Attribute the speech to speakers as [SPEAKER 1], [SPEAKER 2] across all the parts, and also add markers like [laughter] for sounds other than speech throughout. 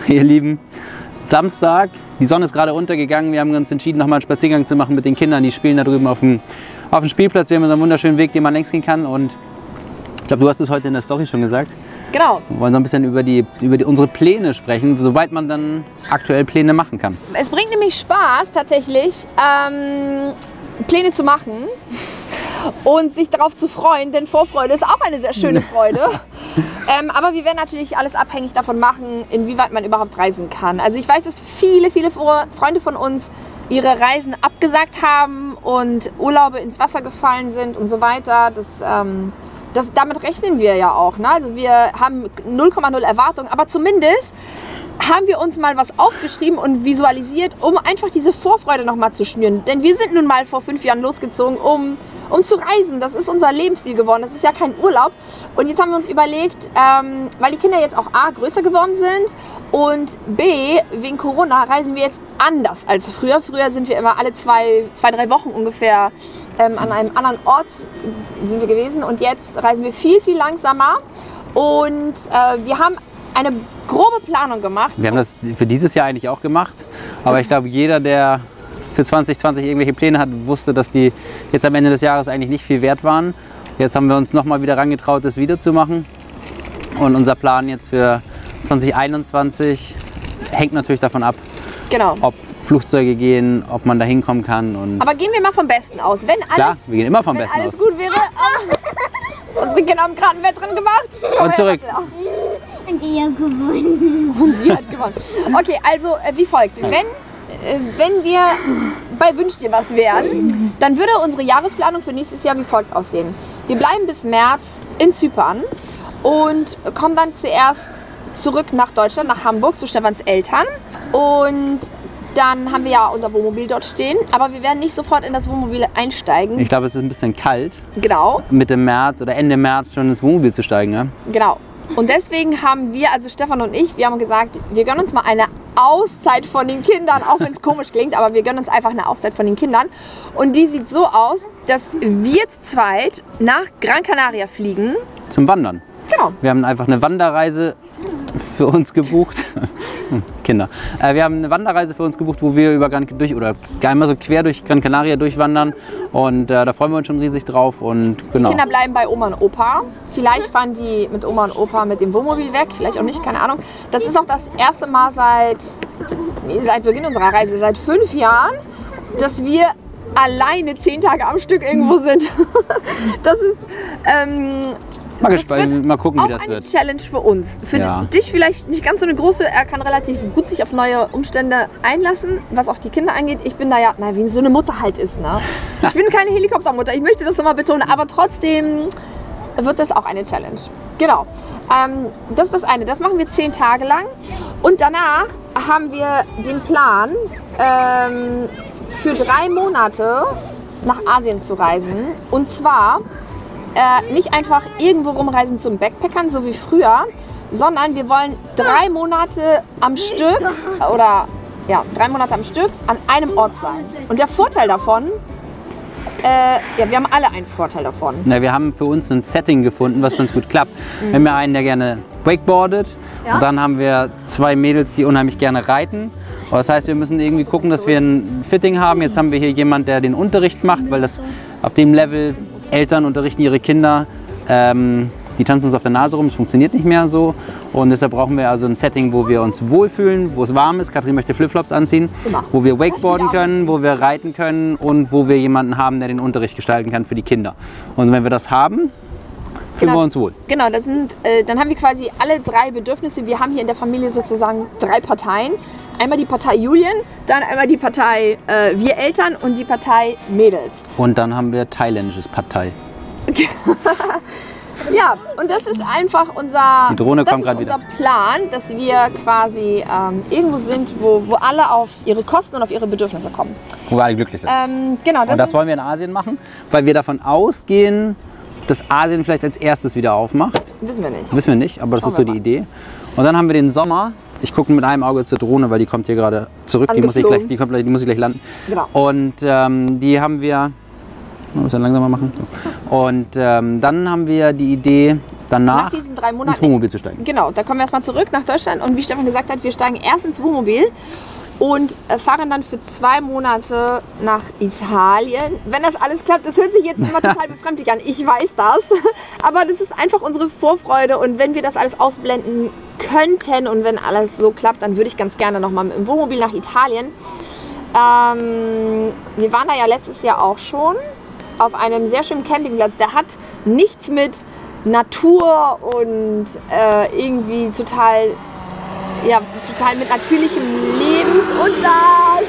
[SPEAKER 1] [laughs]
[SPEAKER 2] Ihr Lieben, Samstag, die Sonne ist gerade untergegangen. Wir haben uns entschieden, nochmal einen Spaziergang zu machen mit den Kindern. Die spielen da drüben auf dem, auf dem Spielplatz. Wir haben einen wunderschönen Weg, den man längs gehen kann. Und ich glaube, du hast es heute in der Story schon gesagt.
[SPEAKER 3] Genau.
[SPEAKER 2] Wir wollen so ein bisschen über, die, über die, unsere Pläne sprechen, soweit man dann aktuell Pläne machen kann.
[SPEAKER 3] Es bringt nämlich Spaß, tatsächlich ähm, Pläne zu machen [laughs] und sich darauf zu freuen, denn Vorfreude ist auch eine sehr schöne [laughs] Freude. Ähm, aber wir werden natürlich alles abhängig davon machen, inwieweit man überhaupt reisen kann. Also ich weiß, dass viele, viele Freunde von uns ihre Reisen abgesagt haben und Urlaube ins Wasser gefallen sind und so weiter. Das, ähm, das, damit rechnen wir ja auch. Ne? Also wir haben 0,0 Erwartungen, aber zumindest haben wir uns mal was aufgeschrieben und visualisiert, um einfach diese Vorfreude nochmal zu schnüren. Denn wir sind nun mal vor fünf Jahren losgezogen, um um zu reisen. Das ist unser Lebensstil geworden. Das ist ja kein Urlaub. Und jetzt haben wir uns überlegt, ähm, weil die Kinder jetzt auch A, größer geworden sind und B, wegen Corona reisen wir jetzt anders als früher. Früher sind wir immer alle zwei, zwei drei Wochen ungefähr ähm, an einem anderen Ort sind wir gewesen. Und jetzt reisen wir viel, viel langsamer. Und äh, wir haben eine grobe Planung gemacht.
[SPEAKER 2] Wir haben das für dieses Jahr eigentlich auch gemacht. Aber ich glaube, jeder, der für 2020 irgendwelche Pläne hat, wusste, dass die jetzt am Ende des Jahres eigentlich nicht viel wert waren. Jetzt haben wir uns nochmal wieder rangetraut, das wiederzumachen. Und unser Plan jetzt für 2021 hängt natürlich davon ab,
[SPEAKER 3] genau.
[SPEAKER 2] ob Flugzeuge gehen, ob man da hinkommen kann. Und
[SPEAKER 3] Aber gehen wir mal vom Besten aus. Wenn alles,
[SPEAKER 2] Klar, wir gehen immer vom
[SPEAKER 3] wenn
[SPEAKER 2] Besten
[SPEAKER 3] alles
[SPEAKER 2] aus.
[SPEAKER 3] gut wäre. Oh, unsere Kinder haben gerade ein Wettrennen gemacht.
[SPEAKER 2] Und zurück.
[SPEAKER 4] Und ich habe gewonnen.
[SPEAKER 3] Und sie hat gewonnen. Okay, also äh, wie folgt. Wenn, wenn wir bei Wünsch dir was wären, dann würde unsere Jahresplanung für nächstes Jahr wie folgt aussehen. Wir bleiben bis März in Zypern und kommen dann zuerst zurück nach Deutschland, nach Hamburg zu Stefans Eltern. Und dann haben wir ja unser Wohnmobil dort stehen, aber wir werden nicht sofort in das Wohnmobil einsteigen.
[SPEAKER 2] Ich glaube, es ist ein bisschen kalt,
[SPEAKER 3] Genau,
[SPEAKER 2] Mitte März oder Ende März schon ins Wohnmobil zu steigen. Ne?
[SPEAKER 3] genau. Und deswegen haben wir, also Stefan und ich, wir haben gesagt, wir gönnen uns mal eine Auszeit von den Kindern, auch wenn es komisch klingt, aber wir gönnen uns einfach eine Auszeit von den Kindern. Und die sieht so aus, dass wir zu zweit nach Gran Canaria fliegen.
[SPEAKER 2] Zum Wandern.
[SPEAKER 3] Genau.
[SPEAKER 2] Wir haben einfach eine Wanderreise für uns gebucht. [laughs] Kinder. Äh, wir haben eine Wanderreise für uns gebucht, wo wir über Gran, durch oder einmal so quer durch Gran Canaria durchwandern. Und äh, da freuen wir uns schon riesig drauf. Und genau.
[SPEAKER 3] Kinder bleiben bei Oma und Opa. Vielleicht fahren die mit Oma und Opa mit dem Wohnmobil weg, vielleicht auch nicht, keine Ahnung. Das ist auch das erste Mal seit, seit Beginn unserer Reise, seit fünf Jahren, dass wir alleine zehn Tage am Stück irgendwo sind. [laughs] Das ist ähm,
[SPEAKER 2] Mal, gespannt, mal gucken, wie das
[SPEAKER 3] eine
[SPEAKER 2] wird.
[SPEAKER 3] Challenge für uns. Für
[SPEAKER 2] Ja.
[SPEAKER 3] dich vielleicht nicht ganz so eine große. Er kann relativ gut sich auf neue Umstände einlassen, was auch die Kinder angeht. Ich bin da ja, na, wie so eine Mutter halt ist. Ne? [laughs] Ich bin keine Helikoptermutter, ich möchte das nochmal betonen, aber trotzdem wird das auch eine Challenge. Genau. Ähm, das ist das eine. Das machen wir zehn Tage lang. Und danach haben wir den Plan, ähm, für drei Monate nach Asien zu reisen. Und zwar äh, nicht einfach irgendwo rumreisen zum Backpackern, so wie früher, sondern wir wollen drei Monate am Stück oder ja, drei Monate am Stück an einem Ort sein. Und der Vorteil davon, äh, ja, wir haben alle einen Vorteil davon.
[SPEAKER 2] Na, wir haben für uns ein Setting gefunden, was ganz gut klappt. Wir haben ja einen, der gerne wakeboardet.
[SPEAKER 3] Ja.
[SPEAKER 2] Und dann haben wir zwei Mädels, die unheimlich gerne reiten. Und Das heißt, wir müssen irgendwie gucken, dass wir ein Fitting haben. Jetzt haben wir hier jemanden, der den Unterricht macht, weil das auf dem Level Eltern unterrichten ihre Kinder. Ähm, die tanzen uns auf der Nase rum, es funktioniert nicht mehr so. Und deshalb brauchen wir also ein Setting, wo wir uns wohlfühlen, wo es warm ist. Katrin möchte Flipflops anziehen,
[SPEAKER 3] Immer.
[SPEAKER 2] wo wir wakeboarden können, wo wir reiten können und wo wir jemanden haben, der den Unterricht gestalten kann für die Kinder. Und wenn wir das haben, fühlen
[SPEAKER 3] Genau.
[SPEAKER 2] wir uns wohl.
[SPEAKER 3] Genau, das sind, äh, dann haben wir quasi alle drei Bedürfnisse. Wir haben hier in der Familie sozusagen drei Parteien. Einmal die Partei Julien, dann einmal die Partei äh, wir Eltern und die Partei Mädels.
[SPEAKER 2] Und dann haben wir thailändisches Partei. [laughs]
[SPEAKER 3] Ja, und das ist einfach unser, das ist unser Plan, dass wir quasi ähm, irgendwo sind, wo, wo alle auf ihre Kosten und auf ihre Bedürfnisse kommen.
[SPEAKER 2] Wo wir alle glücklich sind.
[SPEAKER 3] Ähm, genau, das,
[SPEAKER 2] Und das wollen wir in Asien machen, weil wir davon ausgehen, dass Asien vielleicht als erstes wieder aufmacht.
[SPEAKER 3] wissen wir nicht.
[SPEAKER 2] Wissen wir nicht, aber das ist so die Idee. Und dann haben wir den Sommer. Ich gucke mit einem Auge zur Drohne, weil die kommt hier gerade zurück. Die muss, ich gleich, die, kommt, die muss ich gleich landen.
[SPEAKER 3] Genau.
[SPEAKER 2] Und ähm, die haben wir. Ein bisschen langsamer machen. Und ähm, dann haben wir die Idee, danach
[SPEAKER 3] Nach diesen drei
[SPEAKER 2] ins
[SPEAKER 3] Monaten
[SPEAKER 2] Wohnmobil zu steigen.
[SPEAKER 3] Genau, da kommen wir erstmal zurück nach Deutschland und wie Stefan gesagt hat, wir steigen erst ins Wohnmobil und äh, fahren dann für zwei Monate nach Italien. Wenn das alles klappt, das hört sich jetzt immer [laughs] total befremdlich an, ich weiß das, [laughs] aber das ist einfach unsere Vorfreude und wenn wir das alles ausblenden könnten und wenn alles so klappt, dann würde ich ganz gerne nochmal mit dem Wohnmobil nach Italien. Ähm, wir waren da ja letztes Jahr auch schon auf einem sehr schönen Campingplatz. Der hat nichts mit Natur und äh, irgendwie total, ja, total mit natürlichem Lebensunterhalt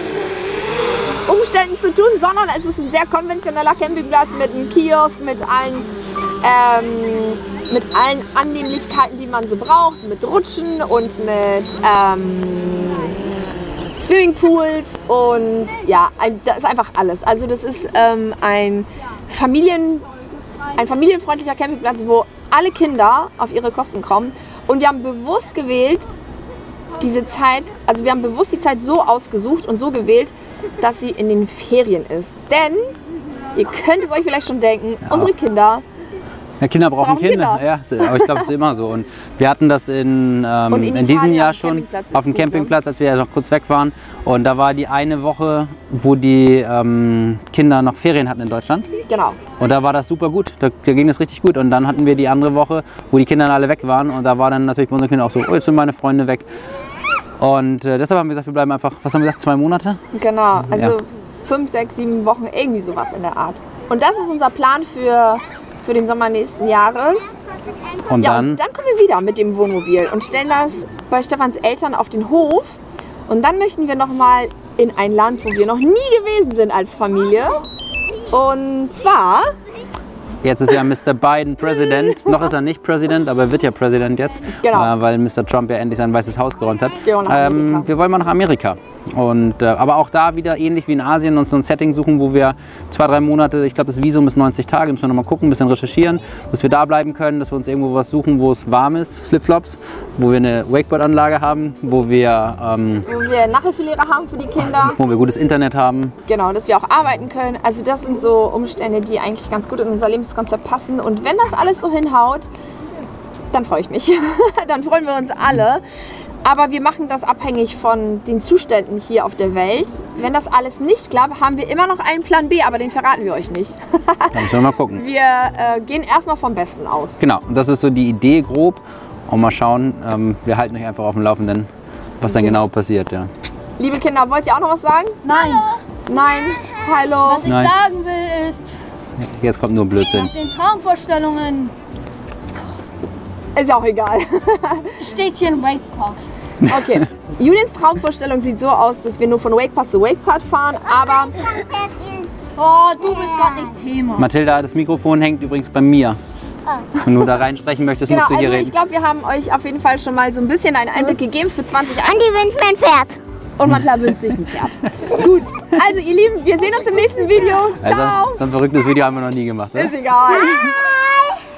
[SPEAKER 3] Umständen zu tun, sondern es ist ein sehr konventioneller Campingplatz mit einem Kiosk, mit allen, ähm, mit allen Annehmlichkeiten, die man so braucht, mit Rutschen und mit ähm, Swimmingpools und ja, ein, das ist einfach alles. Also das ist ähm, ein, Familien, ein familienfreundlicher Campingplatz, wo alle Kinder auf ihre Kosten kommen. Und wir haben bewusst gewählt, diese Zeit, also wir haben bewusst die Zeit so ausgesucht und so gewählt, dass sie in den Ferien ist. Denn, ihr könnt es euch vielleicht schon denken, unsere Kinder
[SPEAKER 2] Ja, Kinder brauchen, Kinder.
[SPEAKER 3] Kinder.
[SPEAKER 2] Ja, aber ich glaube, es ist immer so. Und wir hatten das in, ähm, in,
[SPEAKER 3] in
[SPEAKER 2] diesem Jahr schon auf dem
[SPEAKER 3] ne?
[SPEAKER 2] Campingplatz, als wir ja noch kurz weg waren. Und da war die eine Woche, wo die ähm, Kinder noch Ferien hatten in Deutschland.
[SPEAKER 3] Genau.
[SPEAKER 2] Und da war das super gut. Da, da ging das richtig gut. Und dann hatten wir die andere Woche, wo die Kinder alle weg waren. Und da war dann natürlich bei unseren Kindern auch so, oh, jetzt sind meine Freunde weg. Und äh, deshalb haben wir gesagt, wir bleiben einfach, was haben wir gesagt, zwei Monate?
[SPEAKER 3] Genau, also
[SPEAKER 2] Ja.
[SPEAKER 3] fünf, sechs, sieben Wochen, irgendwie sowas in der Art. Und das ist unser Plan für, für den Sommer nächsten Jahres.
[SPEAKER 2] Und
[SPEAKER 3] Ja,
[SPEAKER 2] dann,
[SPEAKER 3] und dann kommen wir wieder mit dem Wohnmobil und stellen das bei Stefans Eltern auf den Hof. Und dann möchten wir nochmal in ein Land, wo wir noch nie gewesen sind als Familie. Und zwar,
[SPEAKER 2] jetzt ist ja Mr. Biden Präsident. [laughs] Noch ist er nicht Präsident, aber er wird ja Präsident jetzt.
[SPEAKER 3] Genau.
[SPEAKER 2] Äh, weil Mr. Trump ja endlich sein weißes Haus geräumt hat.
[SPEAKER 3] Nach
[SPEAKER 2] Ähm, wir wollen mal nach Amerika. Und, äh, aber auch da wieder ähnlich wie in Asien uns so ein Setting suchen, wo wir zwei, drei Monate, ich glaube das Visum ist 90 Tage, müssen wir nochmal gucken, ein bisschen recherchieren, dass wir da bleiben können, dass wir uns irgendwo was suchen, wo es warm ist, Flipflops, wo wir eine Wakeboard-Anlage haben, wo wir, ähm,
[SPEAKER 3] wo wir Nachhilfelehrer haben für die Kinder.
[SPEAKER 2] wo wir gutes Internet haben.
[SPEAKER 3] Genau, dass wir auch arbeiten können. Also das sind so Umstände, die eigentlich ganz gut in unser Lebenskonzept passen. Und wenn das alles so hinhaut, dann freue ich mich. [laughs] dann freuen wir uns alle. Aber wir machen das abhängig von den Zuständen hier auf der Welt. Wenn das alles nicht klappt, haben wir immer noch einen Plan B, aber den verraten wir euch nicht.
[SPEAKER 2] Da müssen wir mal gucken. [laughs]
[SPEAKER 3] Wir äh, gehen erstmal vom Besten aus.
[SPEAKER 2] Genau, und das ist so die Idee grob. Und mal schauen, ähm, wir halten euch einfach auf dem Laufenden, was dann genau passiert. Ja.
[SPEAKER 3] Liebe Kinder, wollt ihr auch noch was sagen?
[SPEAKER 4] Nein.
[SPEAKER 3] Nein? Hallo?
[SPEAKER 4] Was ich
[SPEAKER 2] Nein.
[SPEAKER 4] sagen will ist,
[SPEAKER 2] Jetzt kommt nur Blödsinn.
[SPEAKER 4] nach den Traumvorstellungen
[SPEAKER 3] Ist ja auch egal.
[SPEAKER 4] steht hier ein Wakepark.
[SPEAKER 3] Okay. Juliens Traumvorstellung sieht so aus, dass wir nur von Wakepart zu Wakepart fahren, aber
[SPEAKER 4] Oh, du bist gerade nicht Thema.
[SPEAKER 2] Mathilda, das Mikrofon hängt übrigens bei mir. Wenn du da reinsprechen möchtest,
[SPEAKER 3] Genau,
[SPEAKER 2] musst du hier
[SPEAKER 3] also ich
[SPEAKER 2] reden.
[SPEAKER 3] glaube, wir haben euch auf jeden Fall schon mal so ein bisschen einen Einblick gegeben für 2021
[SPEAKER 4] Andi wünscht mir ein Pferd.
[SPEAKER 3] und man klar wünscht sich ein Pferd. [laughs] Gut, also ihr Lieben, wir sehen uns im nächsten Video. Ciao.
[SPEAKER 2] Also, so ein verrücktes Video haben wir noch nie gemacht. Ne?
[SPEAKER 3] Ist egal.